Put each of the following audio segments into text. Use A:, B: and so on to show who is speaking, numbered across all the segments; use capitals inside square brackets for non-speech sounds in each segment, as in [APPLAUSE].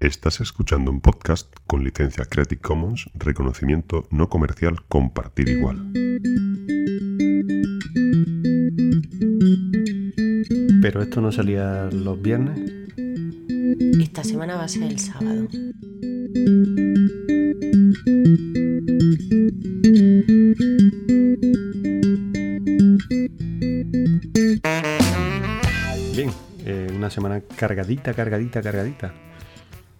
A: Estás escuchando un podcast con licencia Creative Commons, reconocimiento no comercial, compartir igual.
B: Pero esto no salía los viernes.
C: Esta semana va a ser el sábado.
B: Bien, eh, una semana cargadita, cargadita, cargadita.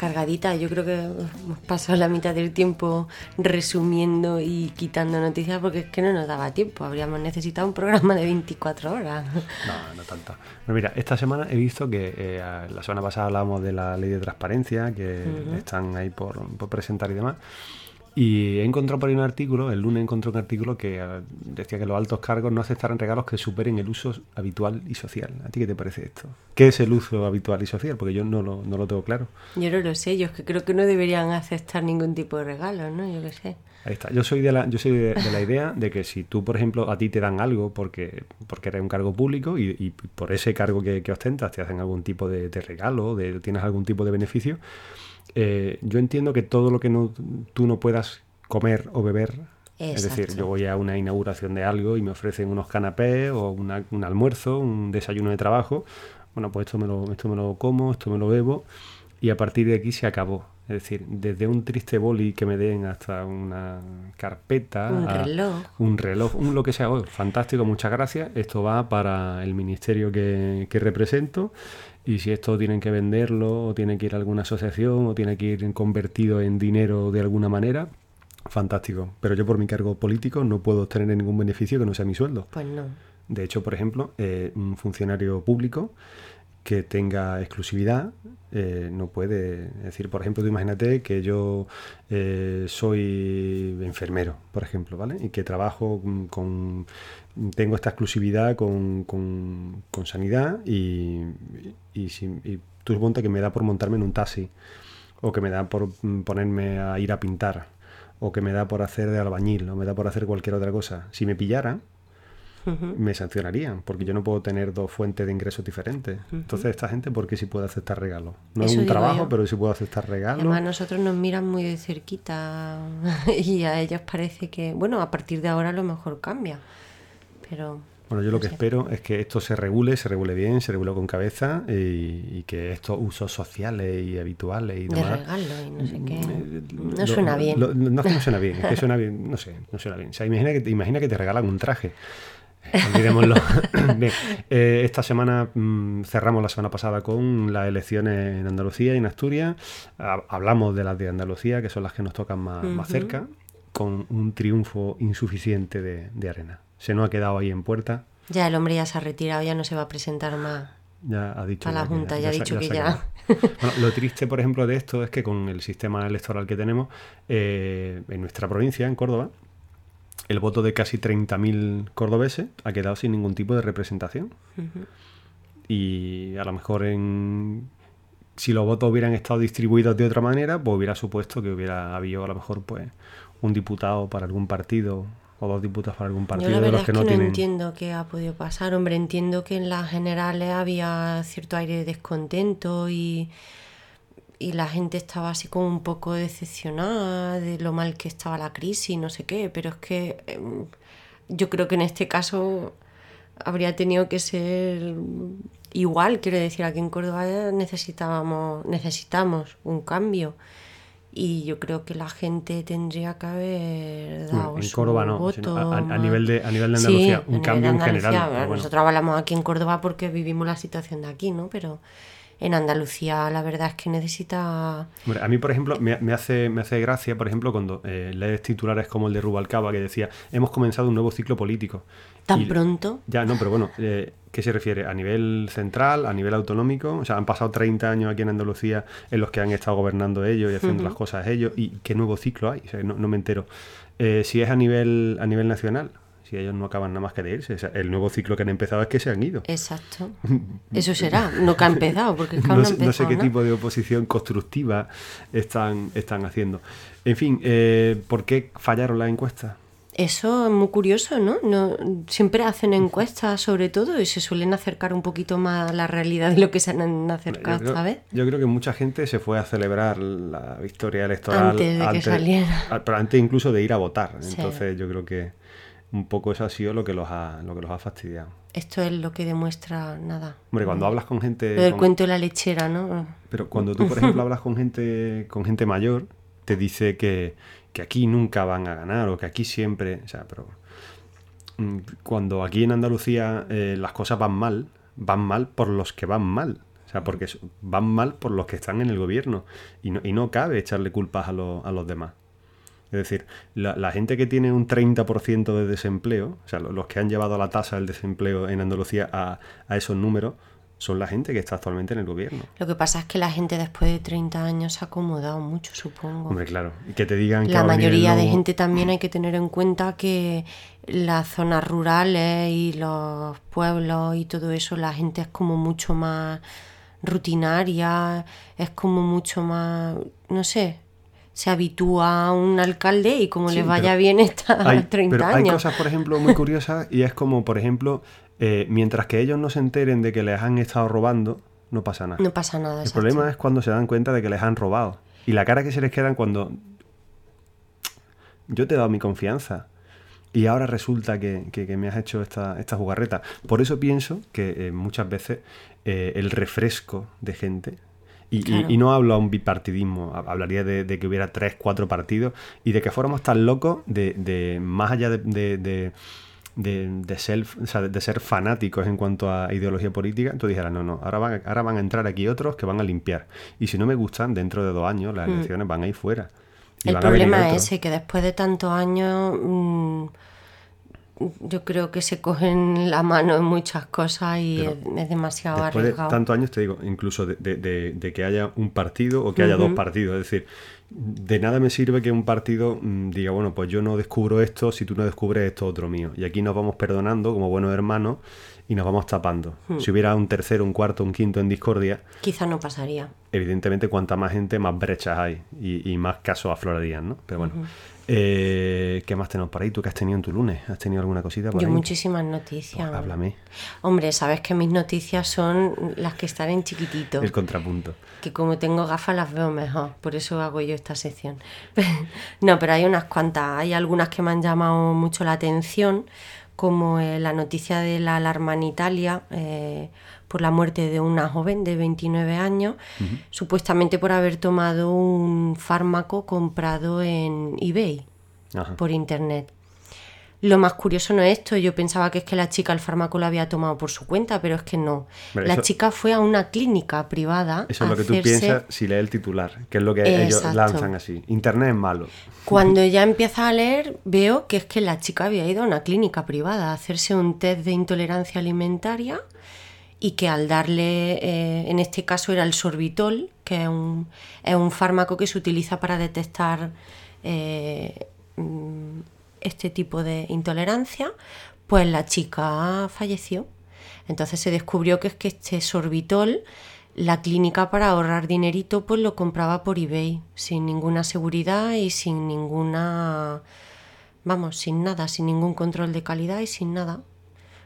C: Cargadita, yo creo que hemos pasado la mitad del tiempo resumiendo y quitando noticias porque es que no nos daba tiempo. Habríamos necesitado un programa de 24 horas.
B: No, no tanto. Pero mira, esta semana he visto que eh, la semana pasada hablábamos de la ley de transparencia, que están ahí por, por presentar y demás. Y he encontrado por ahí un artículo, el lunes encontré un artículo que eh, decía que los altos cargos no aceptarán regalos que superen el uso habitual y social. ¿A ti qué te parece esto? ¿Qué es el uso habitual y social? Porque yo no lo, no lo tengo claro.
C: Yo no lo sé, yo es que creo que no deberían aceptar ningún tipo de regalo, ¿no? Yo lo sé.
B: Ahí está. Yo soy de la, yo soy de, de la idea de que si tú, por ejemplo, a ti te dan algo porque, porque eres un cargo público y, y por ese cargo que, que, ostentas te hacen algún tipo de, de regalo, de, tienes algún tipo de beneficio, eh, yo entiendo que todo lo que no, tú no puedas comer o beber,
C: Exacto.
B: es decir, yo voy a una inauguración de algo y me ofrecen unos canapés o una, un almuerzo, un desayuno de trabajo, bueno, pues esto me, lo, esto me lo como, esto me lo bebo y a partir de aquí se acabó. Es decir, desde un triste boli que me den hasta una carpeta,
C: Un reloj.
B: un reloj, un lo que sea, oh, fantástico, muchas gracias. Esto va para el ministerio que, que represento y si esto tienen que venderlo o tiene que ir a alguna asociación o tiene que ir convertido en dinero de alguna manera, fantástico. Pero yo por mi cargo político no puedo obtener ningún beneficio que no sea mi sueldo.
C: Pues no.
B: De hecho, por ejemplo, eh, un funcionario público que tenga exclusividad eh, no puede decir por ejemplo tú imagínate que yo eh, soy enfermero por ejemplo vale y que trabajo con tengo esta exclusividad con, con, con sanidad y, y, si, y tú que me da por montarme en un taxi o que me da por ponerme a ir a pintar o que me da por hacer de albañil o me da por hacer cualquier otra cosa. Si me pillaran me sancionarían, porque yo no puedo tener dos fuentes de ingresos diferentes. Uh -huh. Entonces, esta gente, ¿por qué sí puede aceptar regalos? No
C: Eso
B: es un trabajo,
C: yo.
B: pero sí puedo aceptar regalos.
C: Además, nosotros nos miran muy de cerquita [LAUGHS] y a ellos parece que, bueno, a partir de ahora a lo mejor cambia, pero...
B: Bueno, yo lo que espero es que esto se regule, se regule bien, se regule con cabeza y, y que estos usos sociales y habituales y
C: De
B: demás...
C: regalo y no sé qué.
B: Eh,
C: No
B: lo-
C: suena bien.
B: lo- no suena bien, es que [LAUGHS] suena bien, no sé, no suena bien. O sea, imagina que imagina que te regalan un traje. Olvidémoslo. [COUGHS] Bien, eh, esta semana mm, cerramos la semana pasada con las elecciones en Andalucía y en Asturias. Ha- hablamos de las de Andalucía, que son las que nos tocan más, más cerca, con un triunfo insuficiente de, de Arena. Se nos ha quedado ahí en puerta.
C: Ya el hombre ya se ha retirado, ya no se va a presentar más.
B: Ya ha dicho
C: A la Junta, ya ha dicho que ya.
B: Bueno, lo triste, por ejemplo, de esto es que con el sistema electoral que tenemos eh, en nuestra provincia, en Córdoba, el voto de casi 30.000 cordobeses ha quedado sin ningún tipo de representación. Y a lo mejor en si los votos hubieran estado distribuidos de otra manera, pues hubiera supuesto que hubiera habido a lo mejor pues un diputado para algún partido o dos diputados para algún
C: Yo
B: partido
C: la
B: de los
C: es
B: que
C: que
B: no
C: no
B: tienen.
C: entiendo qué ha podido pasar. Hombre, entiendo que en las generales había cierto aire de descontento y, y la gente estaba así como un poco decepcionada de lo mal que estaba la crisis, no sé qué, pero es que em, yo creo que en este caso habría tenido que ser igual, quiero decir, aquí en Córdoba necesitábamos, necesitamos un cambio. Y yo creo que la gente tendría que haber dado
B: en
C: su
B: Córdoba no,
C: voto
B: a, a- nivel de, a nivel de
C: Sí,
B: Andalucía,
C: a
B: un cambio
C: de
B: en general. Bueno.
C: Nosotros hablamos aquí en Córdoba porque vivimos la situación de aquí, ¿no? Pero en Andalucía la verdad es que necesita...
B: Hombre, a mí, por ejemplo, me, me hace, me hace gracia, por ejemplo, cuando eh, lees titulares como el de Rubalcaba, que decía, hemos comenzado un nuevo ciclo político.
C: ¿Tan
B: Y-
C: pronto?
B: Ya, no, pero bueno, eh, ¿qué se refiere? ¿A nivel central, a nivel autonómico? O sea, han pasado 30 años aquí en Andalucía en los que han estado gobernando ellos y haciendo las cosas ellos. ¿Y qué nuevo ciclo hay? O sea, no, no me entero. Eh, si es a nivel, a nivel nacional, si ellos no acaban nada más que de irse. O sea, el nuevo ciclo que han empezado es que se han ido.
C: Exacto. [LAUGHS] Eso será, no que ha empezado, porque es que
B: no,
C: no
B: sé, no sé
C: empezado
B: qué
C: nada.
B: tipo de oposición constructiva están, están haciendo. En fin, eh, ¿por qué fallaron las encuestas?
C: Eso es muy curioso, ¿no? no siempre hacen encuestas sobre todo y se suelen acercar un poquito más a la realidad de lo que se han acercado esta vez.
B: Yo creo que mucha gente se fue a celebrar la victoria electoral
C: antes de que saliera.
B: Pero antes incluso de ir a votar. Entonces yo creo que un poco eso ha sido lo que los ha, lo que los ha fastidiado.
C: Esto es lo que demuestra nada.
B: Hombre, cuando hablas con gente...
C: Lo del cuento de la lechera, ¿no?
B: Pero cuando tú, por [LAUGHS] ejemplo, hablas con gente, con gente mayor, te dice que, aquí nunca van a ganar o que aquí siempre... O sea, pero mm, cuando aquí en Andalucía eh, las cosas van mal, van mal por los que van mal. O sea, porque van mal por los que están en el gobierno. Y no, y no cabe echarle culpas a, a los demás. Es decir, la, gente que tiene un 30% de desempleo, o sea, los que han llevado la tasa del desempleo en Andalucía a, esos números, son la gente que está actualmente en el gobierno.
C: Lo que pasa es que la gente después de 30 años se ha acomodado mucho, supongo.
B: Hombre, claro. Y que te digan que
C: La mayoría de gente también hay que tener en cuenta que las zonas rurales y los pueblos y todo eso, la gente es como mucho más rutinaria, es como mucho más, no sé, se habitúa a un alcalde y como le vaya bien está
B: hay,
C: 30
B: pero
C: años.
B: Hay cosas, por ejemplo, muy curiosas y es como, por ejemplo, eh, mientras que ellos no se enteren de que les han estado robando, no pasa nada.
C: No pasa nada.
B: El problema es cuando se dan cuenta de que les han robado. Y la cara que se les queda cuando yo te he dado mi confianza y ahora resulta que, me has hecho esta, esta, jugarreta. Por eso pienso que eh, muchas veces eh, el refresco de gente y, no hablo a un bipartidismo, hablaría de, que hubiera tres, cuatro partidos y de que fuéramos tan locos de, más allá de, de, ser, de ser fanáticos en cuanto a ideología política, tú dijeras, no, no, ahora van, ahora van a entrar aquí otros que van a limpiar. Y si no me gustan, dentro de dos años las mm. elecciones van a ir fuera.
C: El problema es ese, que después de tantos años... Mm, yo creo que se cogen la mano en muchas cosas y es, demasiado
B: después
C: arriesgado.
B: De tantos años, te digo, incluso de, que haya un partido o que haya dos partidos. Es decir, de nada me sirve que un partido mm, diga, bueno, pues yo no descubro esto si tú no descubres esto otro mío. Y aquí nos vamos perdonando como buenos hermanos y nos vamos tapando. Hmm. Si hubiera un tercero, un cuarto, un quinto en discordia...
C: Quizá no pasaría.
B: Evidentemente, cuanta más gente, más brechas hay y, más casos aflorarían, ¿no? Pero bueno. Eh, ¿Qué más tenemos por ahí? ¿Tú qué has tenido en tu lunes? ¿Has tenido alguna cosita por
C: Yo muchísimas noticias.
B: Pues háblame.
C: Hombre, sabes que mis noticias son las que están en chiquitito.
B: El contrapunto.
C: Que como tengo gafas las veo mejor, por eso hago yo esta sección. [LAUGHS] no, pero hay unas cuantas, hay algunas que me han llamado mucho la atención, como eh, la noticia de la alarma en Italia. Eh, por la muerte de una joven de 29 años, supuestamente por haber tomado un fármaco comprado en eBay por internet. Lo más curioso no es esto, yo pensaba que es que la chica el fármaco lo había tomado por su cuenta, pero es que no. la chica fue a una clínica privada.
B: Eso es lo que tú piensas si lees el titular, que es lo que ellos lanzan así. Internet es malo.
C: Cuando [LAUGHS] ya empieza a leer, veo que es que la chica había ido a una clínica privada a hacerse un test de intolerancia alimentaria y que al darle, eh, en este caso era el sorbitol, que es un, es un fármaco que se utiliza para detectar eh, mm, este tipo de intolerancia, pues la chica falleció. Entonces se descubrió que es que este sorbitol, la clínica para ahorrar dinerito, pues lo compraba por eBay, sin ninguna seguridad y sin ninguna, vamos, sin nada, sin ningún control de calidad y sin nada.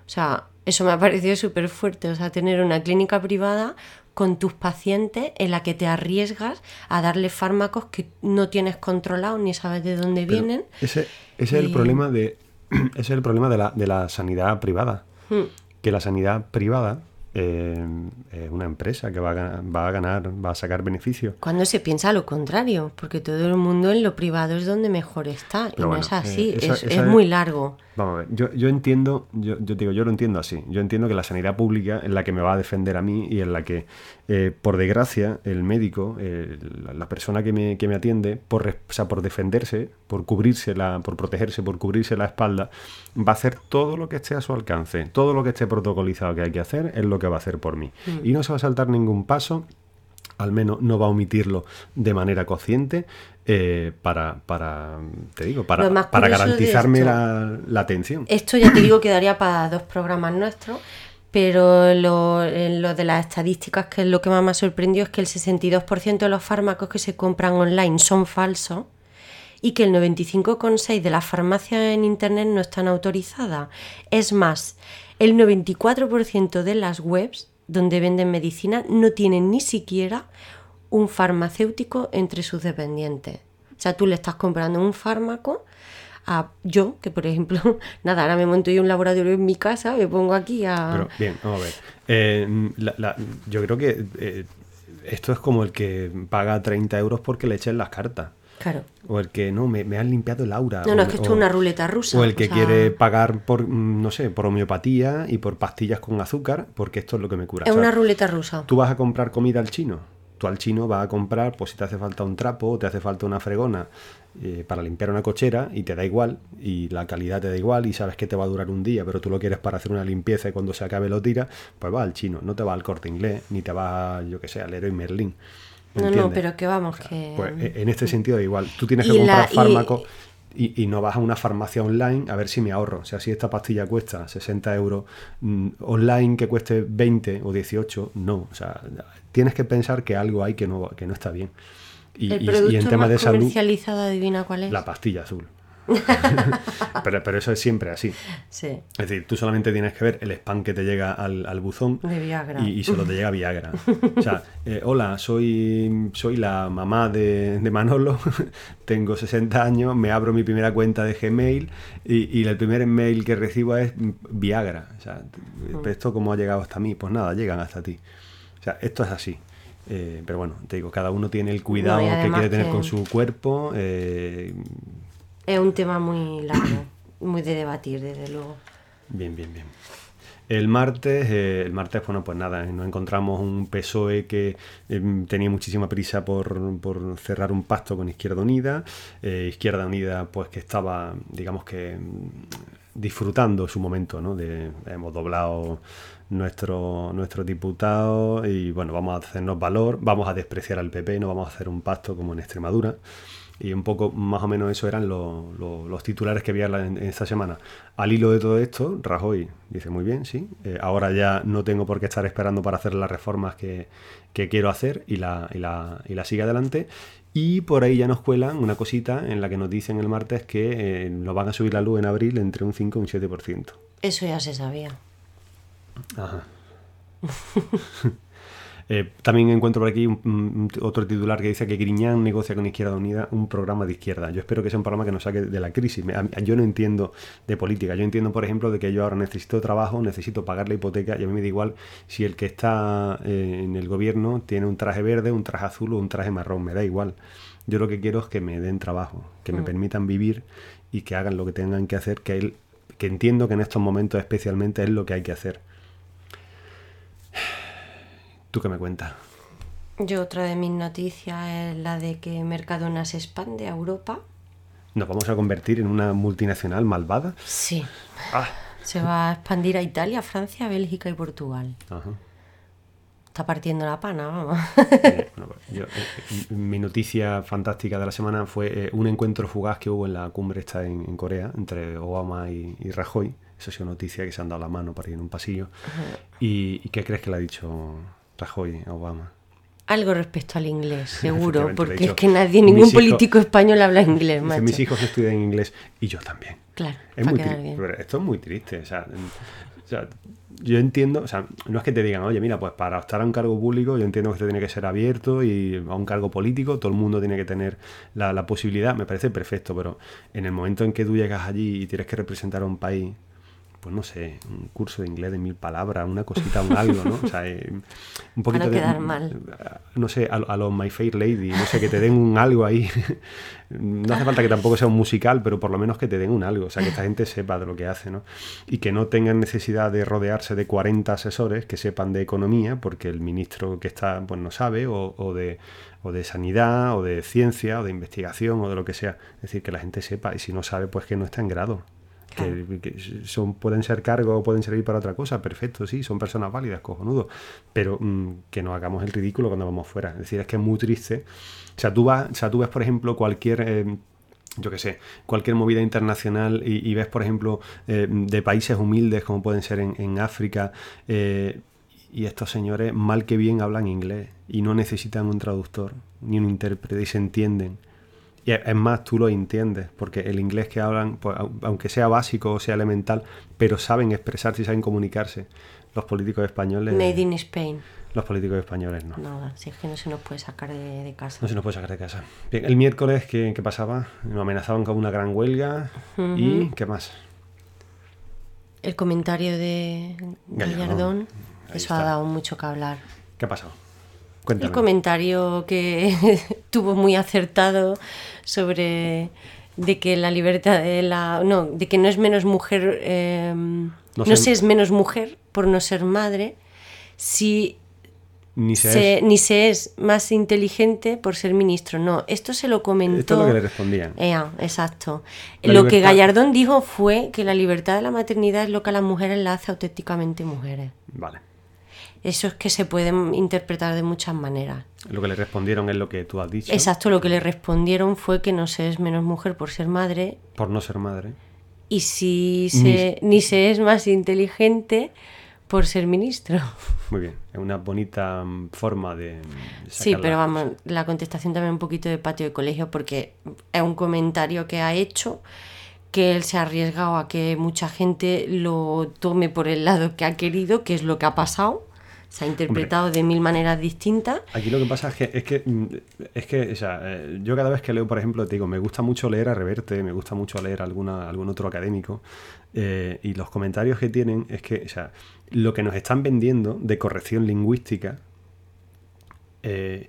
C: O sea, eso me ha parecido súper fuerte, o sea, tener una clínica privada con tus pacientes en la que te arriesgas a darle fármacos que no tienes controlado ni sabes de dónde vienen.
B: Ese, es el problema de [CLEARS THROAT] ese es el problema de la, de la sanidad privada. Hmm. Que la sanidad privada eh, es una empresa que va a, ganar, va a ganar, va a sacar beneficios.
C: Cuando se piensa lo contrario, porque todo el mundo en lo privado es donde mejor está, y no es así, eh, es, muy largo.
B: Vamos a ver, yo, yo entiendo, yo, yo, digo, yo lo entiendo así. Yo entiendo que la sanidad pública es la que me va a defender a mí y en la que, eh, por desgracia, el médico, eh, la, persona que me, que me atiende, por, o sea, por defenderse, por cubrirse, la, por protegerse, por cubrirse la espalda, va a hacer todo lo que esté a su alcance. Todo lo que esté protocolizado que hay que hacer es lo que va a hacer por mí. Mm. Y no se va a saltar ningún paso al menos no va a omitirlo de manera consciente eh, para, para, te digo, para, para garantizarme la, atención.
C: Esto ya te digo que daría para dos programas nuestros, pero lo, lo, de las estadísticas, que es lo que más me ha sorprendido, es que el 62% de los fármacos que se compran online son falsos y que el 95,6% de las farmacias en Internet no están autorizadas. Es más, el 94% de las webs donde venden medicina no tienen ni siquiera un farmacéutico entre sus dependientes. O sea, tú le estás comprando un fármaco a yo, que por ejemplo, [LAUGHS] nada, ahora me monto yo un laboratorio en mi casa, me pongo aquí a...
B: Pero bien, vamos a ver. Eh, la- la- yo creo que eh, esto es como el que paga 30 euros porque le echen las cartas.
C: Claro.
B: O el que no, me, me han limpiado el aura.
C: No,
B: o
C: no, es
B: me-
C: que esto
B: o-
C: es una ruleta rusa.
B: O el que
C: o sea,
B: quiere pagar por, mm, no sé, por homeopatía y por pastillas con azúcar, porque esto es lo que me cura.
C: Es
B: O sea,
C: una ruleta rusa.
B: Tú vas a comprar comida al chino. Tú al chino vas a comprar, pues si te hace falta un trapo o te hace falta una fregona eh, para limpiar una cochera y te da igual, y la calidad te da igual, y sabes que te va a durar un día, pero tú lo quieres para hacer una limpieza y cuando se acabe lo tiras, pues vas al chino, no te vas al corte inglés, ni te vas, yo que sé, al Leroy Merlin. ¿Me
C: No, no, pero que vamos, que...
B: Pues e- en este sentido igual, tú tienes
C: Y
B: que comprar
C: la- y-
B: fármacos y, y no vas a una farmacia online a ver si me ahorro. O sea, si esta pastilla cuesta 60 euros, mm, online que cueste 20 o 18, no. O sea, tienes que pensar que algo hay que no, que no está bien. Y,
C: el
B: y- en temas de salud,
C: comercializado, adivina cuál es.
B: la pastilla azul. [LAUGHS] pero, pero eso es siempre así.
C: Sí,
B: Es decir, tú solamente tienes que ver el spam que te llega al, al buzón
C: de Viagra.
B: y, y solo te llega Viagra. O sea, [LAUGHS] eh, hola, soy, soy la mamá de, de Manolo, [LAUGHS] tengo 60 años, me abro mi primera cuenta de Gmail y, y el primer mail que recibo es Viagra. O sea,
C: Mm.
B: ¿esto cómo ha llegado hasta mí? Pues nada, llegan hasta ti. O sea, esto es así. Eh, pero bueno, te digo, cada uno tiene el cuidado
C: No,
B: que quiere tener
C: que-
B: con su cuerpo. eh,
C: Es un tema muy largo, [CLEARS THROAT] muy de debatir, desde luego.
B: Bien, bien, bien. El martes, eh, el martes, bueno, pues nada, nos encontramos un PSOE que eh, tenía muchísima prisa por, por cerrar un pacto con Izquierda Unida. Eh, Izquierda Unida, pues que estaba, digamos que mm, disfrutando su momento, ¿no? De, hemos doblado nuestro, nuestro diputado y bueno, vamos a hacernos valor, vamos a despreciar al PP, no vamos a hacer un pacto como en Extremadura. Y un poco más o menos eso eran los, los- los titulares que había en, en esta semana. Al hilo de todo esto, Rajoy dice muy bien, sí, eh, ahora ya no tengo por qué estar esperando para hacer las reformas que, que quiero hacer y la, y, la, y la sigue adelante. Y por ahí ya nos cuelan una cosita en la que nos dicen el martes que eh, nos van a subir la luz en abril entre un 5 y un 7%.
C: Eso ya se sabía.
B: Ajá. [LAUGHS] Eh, también encuentro por aquí un- un- otro titular que dice que Griñán negocia con Izquierda Unida un programa de izquierda. Yo espero que sea un programa que nos saque de la crisis. Me- a yo no entiendo de política. Yo entiendo, por ejemplo, de que yo ahora necesito trabajo, necesito pagar la hipoteca y a mí me da igual si el que está eh, en el gobierno tiene un traje verde, un traje azul o un traje marrón. Me da igual. Yo lo que quiero es que me den trabajo, que me permitan vivir y que hagan lo que tengan que hacer, que, él, que entiendo que en estos momentos especialmente es lo que hay que hacer. ¿Tú qué me cuentas?
C: Yo otra de mis noticias es la de que Mercadona se expande a Europa.
B: ¿Nos vamos a convertir en una multinacional malvada?
C: Sí.
B: Ah.
C: Se va a expandir a Italia, Francia, Bélgica y Portugal.
B: Ajá.
C: Está partiendo la pana, vamos.
B: Pues yo, eh, mi noticia fantástica de la semana fue eh, un encuentro fugaz que hubo en la cumbre esta en, en Corea entre Obama y, y Rajoy. Eso ha sido noticia que se han dado la mano para ir en un pasillo. ¿Y, y qué crees que le ha dicho Rajoy a Obama?
C: Algo respecto al inglés, [LAUGHS] seguro, porque es que nadie, ningún político español habla inglés, macho.
B: mis hijos estudian inglés y yo también.
C: Claro,
B: Es
C: para
B: muy
C: quedar
B: tri-
C: bien.
B: pero esto es muy triste. O sea, en- o sea, yo entiendo, o sea, no es que te digan, oye, mira, pues para optar a un cargo público, yo entiendo que esto tiene que ser abierto y a un cargo político, todo el mundo tiene que tener la, la posibilidad, me parece perfecto, pero en el momento en que tú llegas allí y tienes que representar a un país, pues no sé, un curso de inglés de mil palabras, una cosita, un algo, ¿no? O sea, eh, un poquito de.
C: quedar mal.
B: No sé, a, a los My Fair Lady, no sé, que te den un algo ahí. [LAUGHS] no hace falta que tampoco sea un musical, pero por lo menos que te den un algo, o sea, que esta gente sepa de lo que hace, ¿no? Y que no tengan necesidad de rodearse de 40 asesores que sepan de economía, porque el ministro que está, pues no sabe, o, o de o de sanidad, o de ciencia, o de investigación, o de lo que sea. Es decir, que la gente sepa, y si no sabe, pues que no está en grado. Que, que son, pueden ser cargos o pueden servir para otra cosa, perfecto, sí, son personas válidas, cojonudo, pero mm, que no hagamos el ridículo cuando vamos fuera. Es decir, es que es muy triste. O sea, tú, vas, o sea, tú ves, por ejemplo, cualquier... eh, yo qué sé, cualquier movida internacional y, y ves, por ejemplo, eh, de países humildes como pueden ser en, en África, eh, y estos señores mal que bien hablan inglés y no necesitan un traductor ni un intérprete y se entienden. Y es más, tú lo entiendes, porque el inglés que hablan, pues, au- aunque sea básico o sea elemental, pero saben expresarse y saben comunicarse. Los políticos españoles.
C: Made in Spain.
B: Los políticos españoles no.
C: Nada, si es que no se nos puede sacar de, de casa.
B: No se nos puede sacar de casa. Bien, el miércoles, ¿qué, qué pasaba? Nos amenazaban con una gran huelga. ¿Y qué más?
C: El comentario de
B: Gallardón.
C: Eso
B: está.
C: ha dado mucho que hablar.
B: ¿Qué ha pasado?
C: El
B: Cuéntame.
C: comentario que tuvo muy acertado sobre de que la libertad de la no de que no es menos mujer eh, no, se es menos mujer por no ser madre si
B: Ni se
C: se-
B: es-
C: ni se es más inteligente por ser ministro no esto se lo comentó
B: Esto es lo que le respondían.
C: Exacto.
B: La
C: lo que Gallardón dijo fue que la libertad de la maternidad es lo que a las mujeres la hace auténticamente mujeres.
B: Vale.
C: Eso es que se puede interpretar de muchas maneras.
B: Lo que le respondieron es lo que tú has dicho.
C: Exacto, lo que le respondieron fue que no se es menos mujer por ser madre
B: Por no ser madre.
C: y si se, ni se es más inteligente por ser ministro. [LAUGHS]
B: Muy bien. Es una bonita mm, forma de. mm,
C: Sí, pero vamos, la contestación también un poquito de patio de colegio porque es un comentario que ha hecho que él se ha arriesgado a que mucha gente lo tome por el lado que ha querido, que es lo que ha pasado. Se ha interpretado de mil maneras distintas.
B: Aquí lo que pasa es que, es que, mm, es que o sea, eh, yo cada vez que leo, por ejemplo, te digo, me gusta mucho leer a Reverte, me gusta mucho leer alguna, algún otro académico, eh, y los comentarios que tienen es que, o sea, lo que nos están vendiendo de corrección lingüística eh,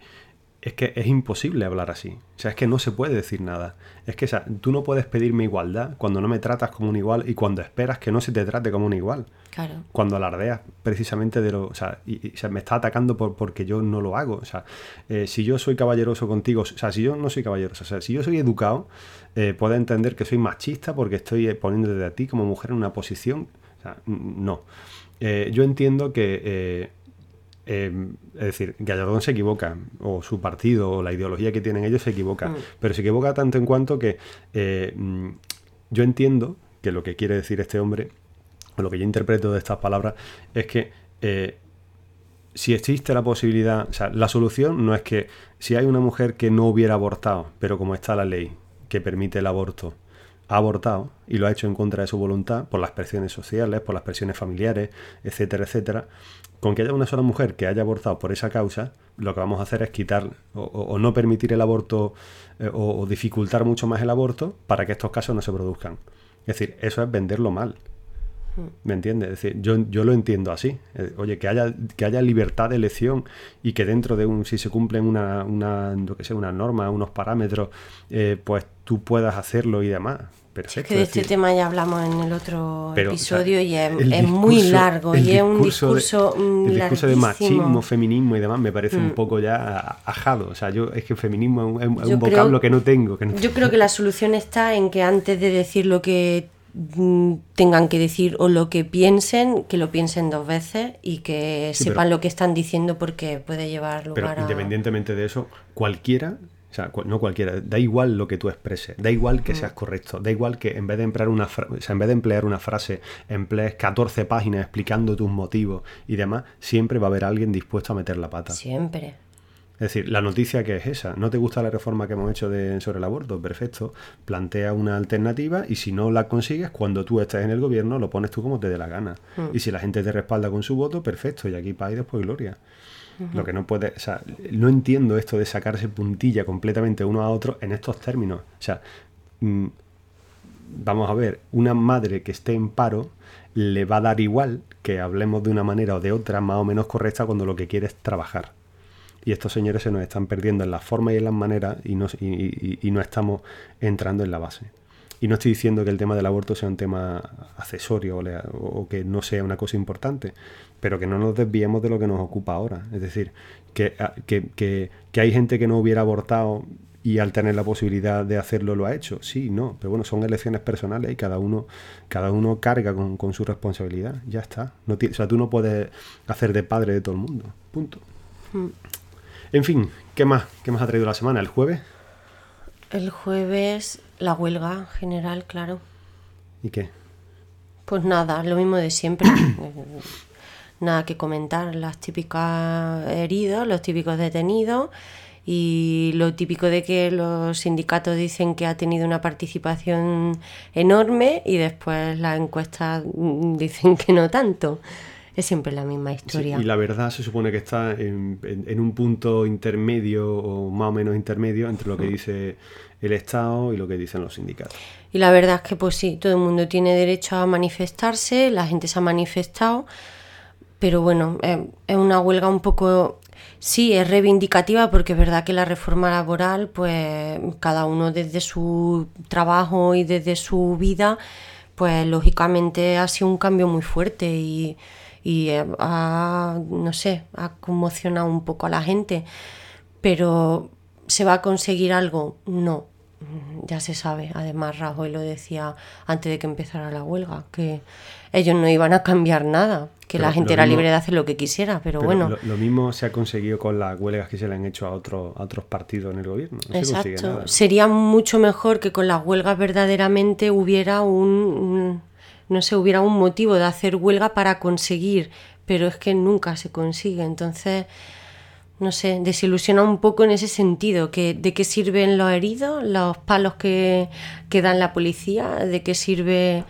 B: es que es imposible hablar así. O sea, es que no se puede decir nada. Es que, o sea, tú no puedes pedirme igualdad cuando no me tratas como un igual y cuando esperas que no se te trate como un igual
C: Claro.
B: cuando alardeas precisamente de lo. O sea, y, y, o sea, me está atacando por, porque yo no lo hago. O sea, eh, si yo soy caballeroso contigo, o sea, si yo no soy caballeroso, o sea, si yo soy educado, eh, puedes entender que soy machista porque estoy eh, poniéndote a ti como mujer en una posición. O sea, no. Eh, yo entiendo que. Eh, es decir, Gallardón se equivoca, o su partido, o la ideología que tienen ellos se equivoca,
C: Mm.
B: pero se equivoca tanto en cuanto que eh, yo entiendo que lo que quiere decir este hombre, o lo que yo interpreto de estas palabras, es que eh, si existe la posibilidad, o sea, la solución no es que si hay una mujer que no hubiera abortado, pero como está la ley que permite el aborto, ha abortado y lo ha hecho en contra de su voluntad por las presiones sociales, por las presiones familiares, etcétera, etcétera, con que haya una sola mujer que haya abortado por esa causa, lo que vamos a hacer es quitar o, o- no permitir el aborto eh, o, o dificultar mucho más el aborto para que estos casos no se produzcan. Es decir, eso es venderlo mal. ¿Me entiendes? Es decir, yo, yo lo entiendo así. Eh, Oye, que haya, que haya libertad de elección y que dentro de un, si se cumplen una, una, lo que sea, una norma, unos parámetros, eh, pues tú puedas hacerlo y demás.
C: Es
B: Perfecto.
C: que de
B: es
C: este
B: decir,
C: tema ya hablamos en el otro
B: pero, o
C: episodio
B: sea,
C: y es,
B: el
C: es muy largo
B: el
C: y es un
B: discurso de-
C: mm,
B: El discurso de machismo, feminismo y demás me parece un
C: Mm.
B: poco ya ajado. O sea, yo es que feminismo es un, es un
C: creo-
B: vocablo que no tengo. Que no-
C: Yo creo que la solución está en que antes de decir lo que mm, tengan que decir o lo que piensen, que lo piensen dos veces y que
B: Sí,
C: sepan
B: pero-
C: lo que están diciendo porque puede llevar
B: Pero
C: lugar a...
B: independientemente de eso, cualquiera, o sea, no cualquiera, da igual lo que tú expreses, da igual que seas correcto, da igual que en vez de emplear una, o sea, en vez de emplear una frase, emplees 14 páginas explicando tus motivos y demás, siempre va a haber alguien dispuesto a meter la pata.
C: Siempre.
B: Es decir, la noticia que es esa, ¿no te gusta la reforma que hemos hecho de, sobre el aborto? Perfecto, plantea una alternativa y si no la consigues, cuando tú estés en el gobierno, lo pones tú como te dé la gana. Y si la gente te respalda con su voto, perfecto, y aquí paz y después gloria. Lo que no puede, o sea, no entiendo esto de sacarse puntilla completamente uno a otro en estos términos. O sea, mm, vamos a ver, una madre que esté en paro le va a dar igual que hablemos de una manera o de otra más o menos correcta cuando lo que quiere es trabajar. Y estos señores se nos están perdiendo en las formas y en las maneras y- y no estamos entrando en la base. Y no estoy diciendo que el tema del aborto sea un tema accesorio o, le- o que no sea una cosa importante, pero que no nos desviemos de lo que nos ocupa ahora. Es decir, que, a- que- que- que hay gente que no hubiera abortado y al tener la posibilidad de hacerlo lo ha hecho. Sí, no, pero bueno, son elecciones personales y cada uno, cada uno carga con, con su responsabilidad. Ya está. No o sea, tú no puedes hacer de padre de todo el mundo. Punto. En fin, ¿qué más? ¿Qué más ha traído la semana? ¿El jueves?
C: El jueves la huelga general, claro.
B: ¿Y qué?
C: Pues nada, lo mismo de siempre. [COUGHS] Nada que comentar, las típicas heridas, los típicos detenidos Y lo típico de que los sindicatos dicen que ha tenido una participación enorme y después las encuestas dicen que no tanto. Es siempre la misma historia.
B: y la verdad se supone que está en, un punto intermedio o más o menos intermedio entre lo que dice el Estado y lo que dicen los sindicatos.
C: Y la verdad es que pues sí, todo el mundo tiene derecho a manifestarse, la gente se ha manifestado, pero bueno, eh, es una huelga un poco Sí, es reivindicativa porque es verdad que la reforma laboral, pues cada uno desde su trabajo y desde su vida, pues lógicamente ha sido un cambio muy fuerte y, ha, no sé, ha conmocionado un poco a la gente. Pero ¿se va a conseguir algo? No, ya se sabe. Además, Rajoy lo decía antes de que empezara la huelga, que ellos no iban a cambiar nada, que la gente era libre de hacer lo que quisiera, pero, bueno.
B: Lo, mismo se ha conseguido con las huelgas que se le han hecho a, otro, a otros partidos en el gobierno.
C: Exacto. Sería mucho mejor que con las huelgas verdaderamente hubiera un, no sé, hubiera un motivo de hacer huelga para conseguir, pero es que nunca se consigue. Entonces, no sé, desilusiona un poco en ese sentido, que de qué sirven los heridos, los palos que, que dan la policía, de qué sirve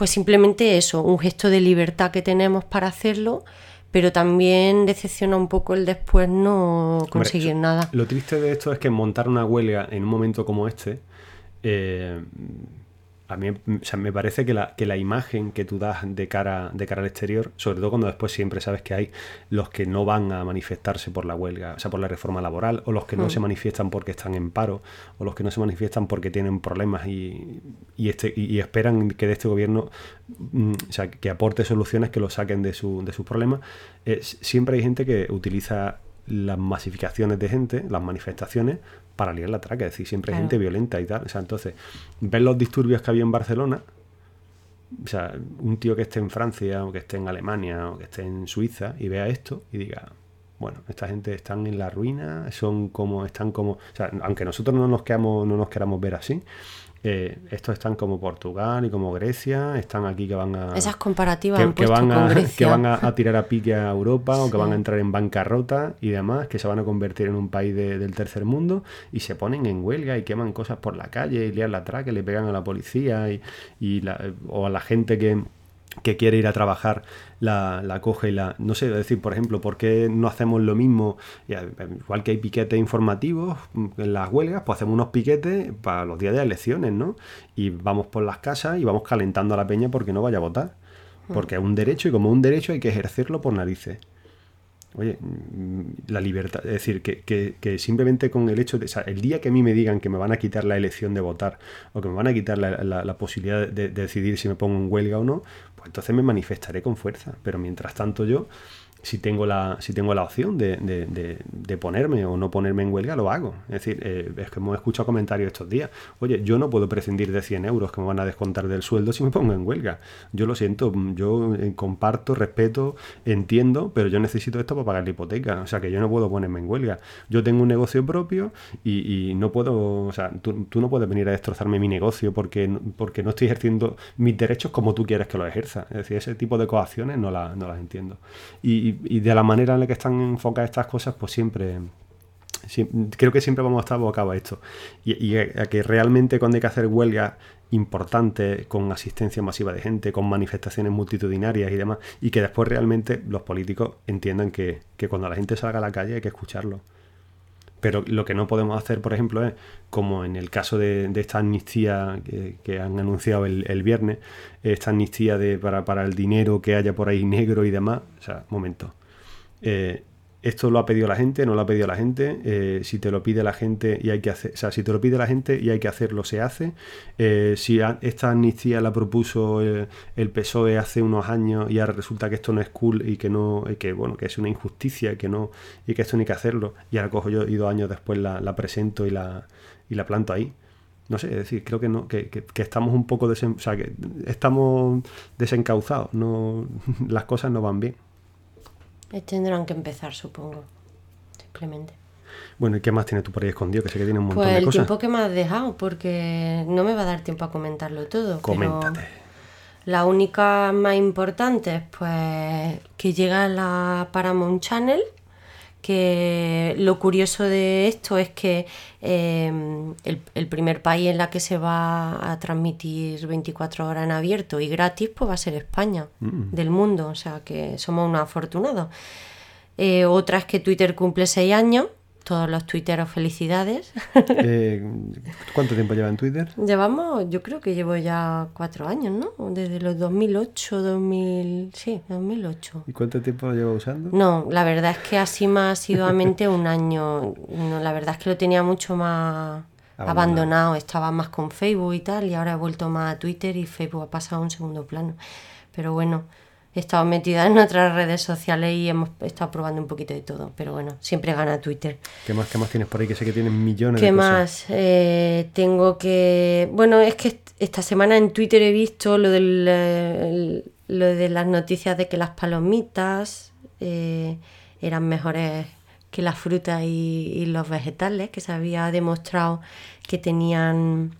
C: pues simplemente eso, un gesto de libertad que tenemos para hacerlo, pero también decepciona un poco el después no conseguir nada.
B: Lo triste de esto es que montar una huelga en un momento como este eh, a mí me parece que la, que la imagen que tú das de cara, de cara al exterior, sobre todo cuando después siempre sabes que hay los que no van a manifestarse por la huelga, o sea, por la reforma laboral, o los que no hmm. se manifiestan porque están en paro, o los que no se manifiestan porque tienen problemas y, y, este, y, esperan que de este gobierno, mm, o sea, que aporte soluciones que lo saquen de, su, de sus problemas, eh, siempre hay gente que utiliza las masificaciones de gente, las manifestaciones, para liar la traca. Es decir, siempre hay gente violenta y tal. O sea, entonces, ver los disturbios que había en Barcelona, o sea, un tío que esté en Francia o que esté en Alemania o que esté en Suiza y vea esto y diga, bueno, esta gente están en la ruina, son como, están como, o sea, aunque nosotros no nos queramos, no nos queramos ver así, eh, estos están como Portugal y como Grecia, están aquí que van a...
C: Esas comparativas
B: que, van, a, que van a, tirar a pique a Europa o que van a entrar en bancarrota y demás, que se van a convertir en un país del tercer mundo y se ponen en huelga y queman cosas por la calle y lian la traque, le pegan a la policía y, y o a la gente que que quiere ir a trabajar la, la, coge y la... No sé, decir, por ejemplo, ¿por qué no hacemos lo mismo? Igual que hay piquetes informativos en las huelgas, pues hacemos unos piquetes para los días de elecciones, ¿no? Y vamos por las casas y vamos calentando a la peña porque no vaya a votar. Porque es un derecho y como un derecho hay que ejercerlo por narices. Oye, mm, la libertad, es decir, que, simplemente con el hecho de, o sea, el día que a mí me digan que me van a quitar la elección de votar o que me van a quitar la, posibilidad de, decidir si me pongo en huelga o no, pues entonces me manifestaré con fuerza. Pero mientras tanto yo si tengo la, si tengo la opción de, de, ponerme o no ponerme en huelga, lo hago. Es decir, eh, es que hemos escuchado comentarios estos días. Oye, yo no puedo prescindir de 100 euros que me van a descontar del sueldo si me pongo en huelga. Yo lo siento, yo eh, comparto, respeto, entiendo, pero yo necesito esto para pagar la hipoteca. O sea, que yo no puedo ponerme en huelga. Yo tengo un negocio propio y, no puedo, o sea, tú, tú, no puedes venir a destrozarme mi negocio porque, porque no estoy ejerciendo mis derechos como tú quieres que los ejerza. Es decir, ese tipo de coacciones no, no las entiendo. Y, y, de la manera en la que están enfocadas estas cosas, pues siempre, creo que siempre vamos a estar abocados a esto. Y, a, que realmente cuando hay que hacer huelgas importantes, con asistencia masiva de gente, con manifestaciones multitudinarias y demás, y que después realmente los políticos entiendan que, cuando la gente salga a la calle hay que escucarlo. Pero lo que no podemos hacer, por ejemplo, es, como en el caso de, esta amnistía que, han anunciado el, viernes, esta amnistía de, para, para, el dinero que haya por ahí negro y demás. O sea, momento. Eh, esto lo ha pedido la gente, no lo ha pedido la gente. Eh, si te lo pide la gente y hay que hacer, o sea, si te lo pide la gente y hay que hacerlo, se hace. Eh, si esta amnistía la propuso el, PSOE hace unos años y ahora resulta que esto no es cool y que no, que bueno, que es una injusticia, que no, y que esto no que hacerlo. Y ahora cojo yo y dos años después la, presento y la, y la planto ahí. No sé, es decir, creo que no, que, estamos un poco desen, o sea, que estamos desencauzados, no, [LAUGHS] las cosas no van bien.
C: Tendrán que empezar, supongo. Simplemente.
B: Bueno, ¿y qué más tienes tú por ahí escondido? Que sé que tiene un montón
C: pues
B: de
C: cosas. el tiempo que me has dejado, porque no me va a dar tiempo a comentarlo todo.
B: Coméntate.
C: la única más importante, pues, que llega la Paramount Channel, que lo curioso de esto es que em, el, primer país en la que se va a transmitir 24 horas en abierto y gratis pues va a ser España mm. del mundo, o sea que somos unos afortunados. Eh, otra es que Twitter cumple 6 años todos los tuiteros felicidades. [LAUGHS]
B: Eh, ¿Cuánto tiempo lleva en Twitter?
C: Llevamos, yo creo que llevo ya cuatro años, ¿no? Desde los 2008, 2000, sí, 2008.
B: ¿Y cuánto tiempo lo llevo usando?
C: No, la verdad es que así más asiduamente un año. No, la verdad es que lo tenía mucho más abandonado. abandonado. Estaba más con Facebook y tal, y ahora he vuelto más a Twitter y Facebook ha pasado a un segundo plano. Pero bueno, he estado metida en otras redes sociales y hemos estado probando un poquito de todo. Pero bueno, siempre gana Twitter.
B: ¿Qué más, qué más tienes por ahí? Que sé que tienes millones
C: de
B: cosas.
C: ¿Qué más? Eh, tengo que... Bueno, es que esta semana en Twitter he visto lo, del, lo de las noticias de que las palomitas eh, eran mejores que las frutas y, los vegetales, que se había demostrado que tenían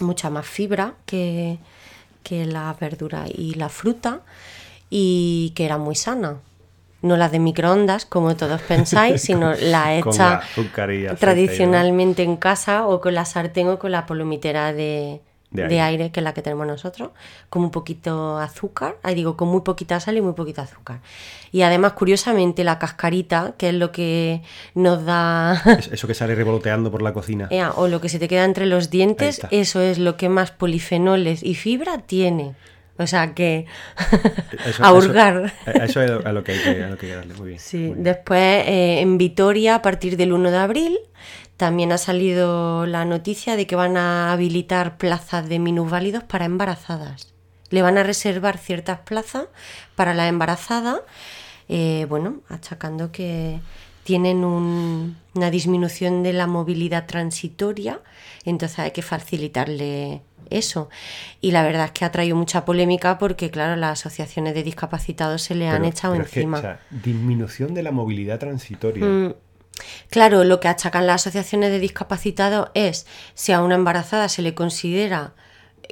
C: mucha más fibra que, que las verduras y la fruta y que era muy sana. No la de microondas, como todos pensáis, [LAUGHS] sino la hecha tradicionalmente en casa o con la sartén o con la palomitera de, aire. que es la que tenemos nosotros, con un poquito azúcar, ahí digo, con muy poquita sal y muy poquito azúcar. Y además, curiosamente, la cascarita, que es lo que nos da... [LAUGHS] [LAUGHS]
B: Eso que sale revoloteando por la cocina.
C: o lo que se te queda entre los dientes, eso es lo que más polifenoles y fibra tiene. O sea que [LAUGHS] a hurgar.
B: Eso, es a lo que hay que, darle. Muy bien.
C: Sí, después eh, en Vitoria, a partir del 1 de abril, también ha salido la noticia de que van a habilitar plazas de minusválidos para embarazadas. Le van a reservar ciertas plazas para la embarazada, eh, bueno, achacando que tienen una disminución de la movilidad transitoria, entonces hay que facilitarle eso. Y la verdad es que ha traído mucha polémica porque, claro, las asociaciones de discapacitados se le han echado encima.
B: disminución de la movilidad transitoria. Mm.
C: Claro, lo que achacan las asociaciones de discapacitados es si a una embarazada se le considera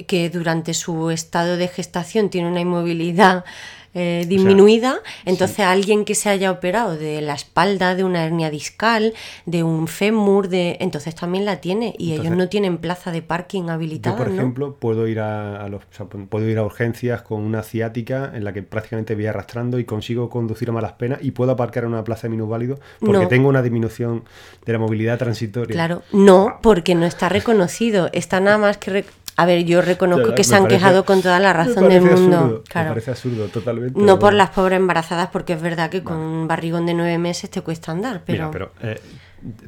C: que durante su estado de gestación tiene una inmovilidad eh, disminuida, entonces alguien que se haya operado de la espalda, de una hernia discal, de un fémur, de entonces también la tiene y ellos no tienen plaza de parking habilitada.
B: Yo, por ejemplo, puedo ir a, los, puedo ir a urgencias con una ciática en la que prácticamente voy arrastrando y consigo conducir a malas penas y puedo aparcar en una plaza de minusválido porque tengo una disminución de la movilidad transitoria.
C: Claro, no, porque no está reconocido. Está nada más que a ver, yo reconozco que se han quejado con toda la razón del mundo.
B: Me parece absurdo, totalmente.
C: No por las pobres embarazadas, porque es verdad que con un barrigón de nueve meses te cuesta andar. Pero,
B: Mira, pero eh,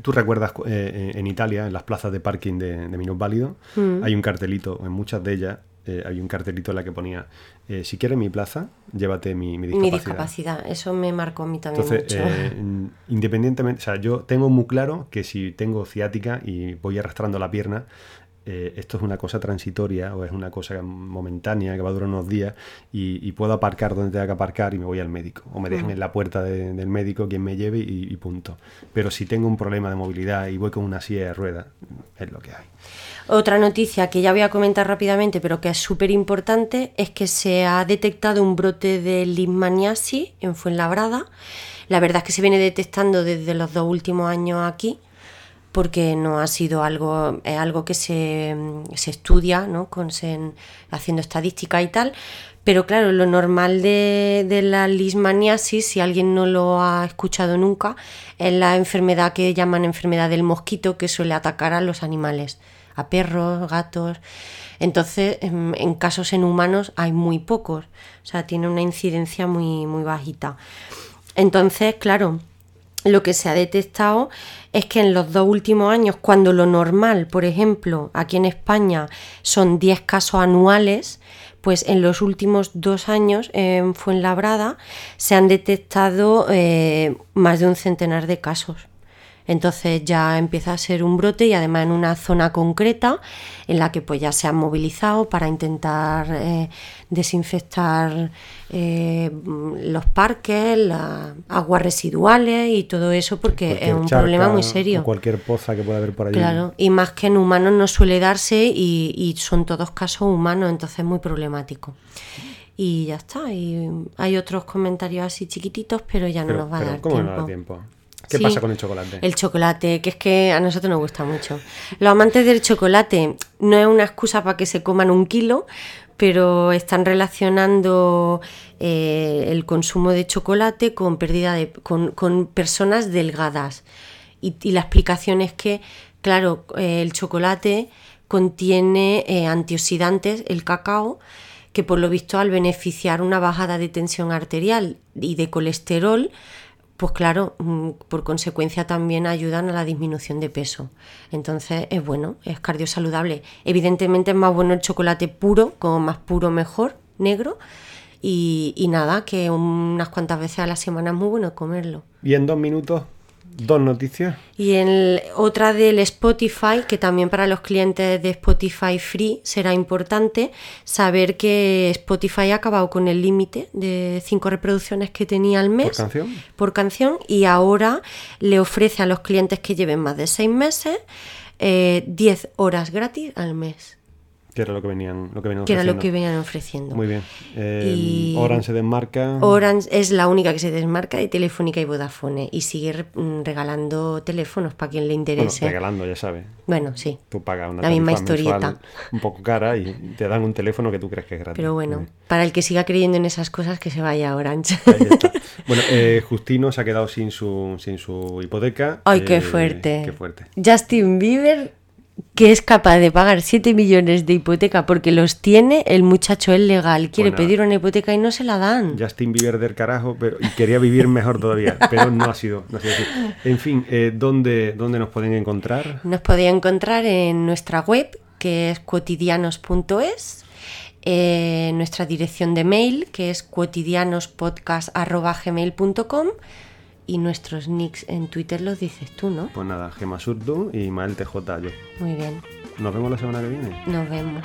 B: tú recuerdas eh, en Italia, en las plazas de parking de, de minusválido, mm. hay un cartelito, en muchas de ellas, eh, hay un cartelito en la que ponía, si quieres mi plaza, llévate mi, mi, discapacidad.
C: Mi discapacidad, eso me marcó a mí también
B: Entonces, independientemente, o sea, yo tengo muy claro que si tengo ciática y voy arrastrando la pierna, eh, esto es una cosa transitoria o es una cosa momentánea que va a durar unos días y, puedo aparcar donde tenga que aparcar y me voy al médico. O me dejan en la puerta del médico quien me lleve y, punto. Pero si tengo un problema de movilidad y voy con una silla de ruedas, es lo que hay.
C: Otra noticia que ya voy a comentar rápidamente, pero que es súper importante, es que se ha detectado un brote de leishmaniasis en Fuenlabrada. La verdad es que se viene detectando desde los dos últimos años aquí porque no ha sido algo, algo que se, se estudia, ¿no? Con, haciendo estadística y tal, pero claro, lo normal de, de, la lismaniasis, si alguien no lo ha escuchado nunca, es la enfermedad que llaman enfermedad del mosquito que suele atacar a los animales, a perros, gatos. Entonces, en, en casos en humanos hay muy pocos, o sea, tiene una incidencia muy, muy bajita. Entonces, claro, lo que se ha detectado es que en los dos últimos años, cuando lo normal, por ejemplo, aquí en España son 10 casos anuales, pues en los últimos dos años en Fuenlabrada se han detectado eh, más de un centenar de casos. Entonces ya empieza a ser un brote y además en una zona concreta en la que pues ya se han movilizado para intentar eh, desinfectar eh, los parques, las aguas residuales y todo eso porque es un problema muy serio.
B: cualquier poza que pueda haber por allí.
C: Claro, y más que en humanos no suele darse y, son todos casos humanos, entonces es muy problemático. Y ya está, y hay otros comentarios así chiquititos, pero ya no nos va a dar
B: ¿cómo
C: tiempo.
B: No da tiempo? ¿Qué
C: Sí.
B: pasa con el chocolate?
C: El chocolate, que es que a nosotros nos gusta mucho. Los amantes del chocolate no es una excusa para que se coman un kilo, pero están relacionando eh, el consumo de chocolate con pérdida de. con, con personas delgadas. Y, y la explicación es que, claro, eh, el chocolate contiene eh, antioxidantes, el cacao, que por lo visto al beneficiar una bajada de tensión arterial y de colesterol, pues claro, mm, por consecuencia también ayudan a la disminución de peso. Entonces es bueno, es cardiosaludable. Evidentemente es más bueno el chocolate puro, como más puro mejor, negro. Y, y nada, que unas cuantas veces a la semana es muy bueno comerlo.
B: Y en dos minutos, dos noticias.
C: Y en el- otra del Spotify, que también para los clientes de Spotify Free será importante saber que Spotify ha acabado con el límite de cinco reproducciones que tenía al mes
B: ¿Por canción?
C: por canción y ahora le ofrece a los clientes que lleven más de seis meses eh, 10 horas gratis al mes,
B: Que era lo que venían, lo que venían
C: que era lo que
B: ofreciendo.
C: venían ofreciendo.
B: Muy bien. Eh,
C: Y-
B: Orange se desmarca.
C: Orange es la única que se desmarca de Telefónica y Vodafone y sigue mm, regalando teléfonos para quien le
B: bueno,
C: interese.
B: regalando, ya sabes.
C: Bueno, sí.
B: Tú pagas una
C: La misma historieta.
B: un poco cara y te dan un teléfono que tú crees que es gratis.
C: Pero bueno, para el que siga creyendo en esas cosas, que se vaya a Orange.
B: ahí está. [LAUGHS] Bueno, eh, Justino se ha quedado sin su, sin su hipoteca.
C: ¡Ay, qué
B: Eh,
C: fuerte!
B: Qué fuerte.
C: Justin Bieber, que es capaz de pagar 7 millones de hipoteca porque los tiene, el muchacho es legal, quiere pedir una hipoteca y no se la dan.
B: Justin Bieber del carajo, pero y quería vivir mejor todavía, [LAUGHS] pero no ha sido, no ha sido así. En fin, eh, ¿dónde, ¿dónde nos pueden encontrar?
C: Nos podía encontrar en nuestra web, que es cotidianos.es, eh, nuestra dirección de mail, que es cotidianospodcast.gmail.com y nuestros nicks en Twitter los dices tú, ¿no?
B: Pues nada, Gema Surdu y Mael TJ yo.
C: Muy bien,
B: Nos vemos la semana que viene.
C: nos vemos.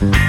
D: Thank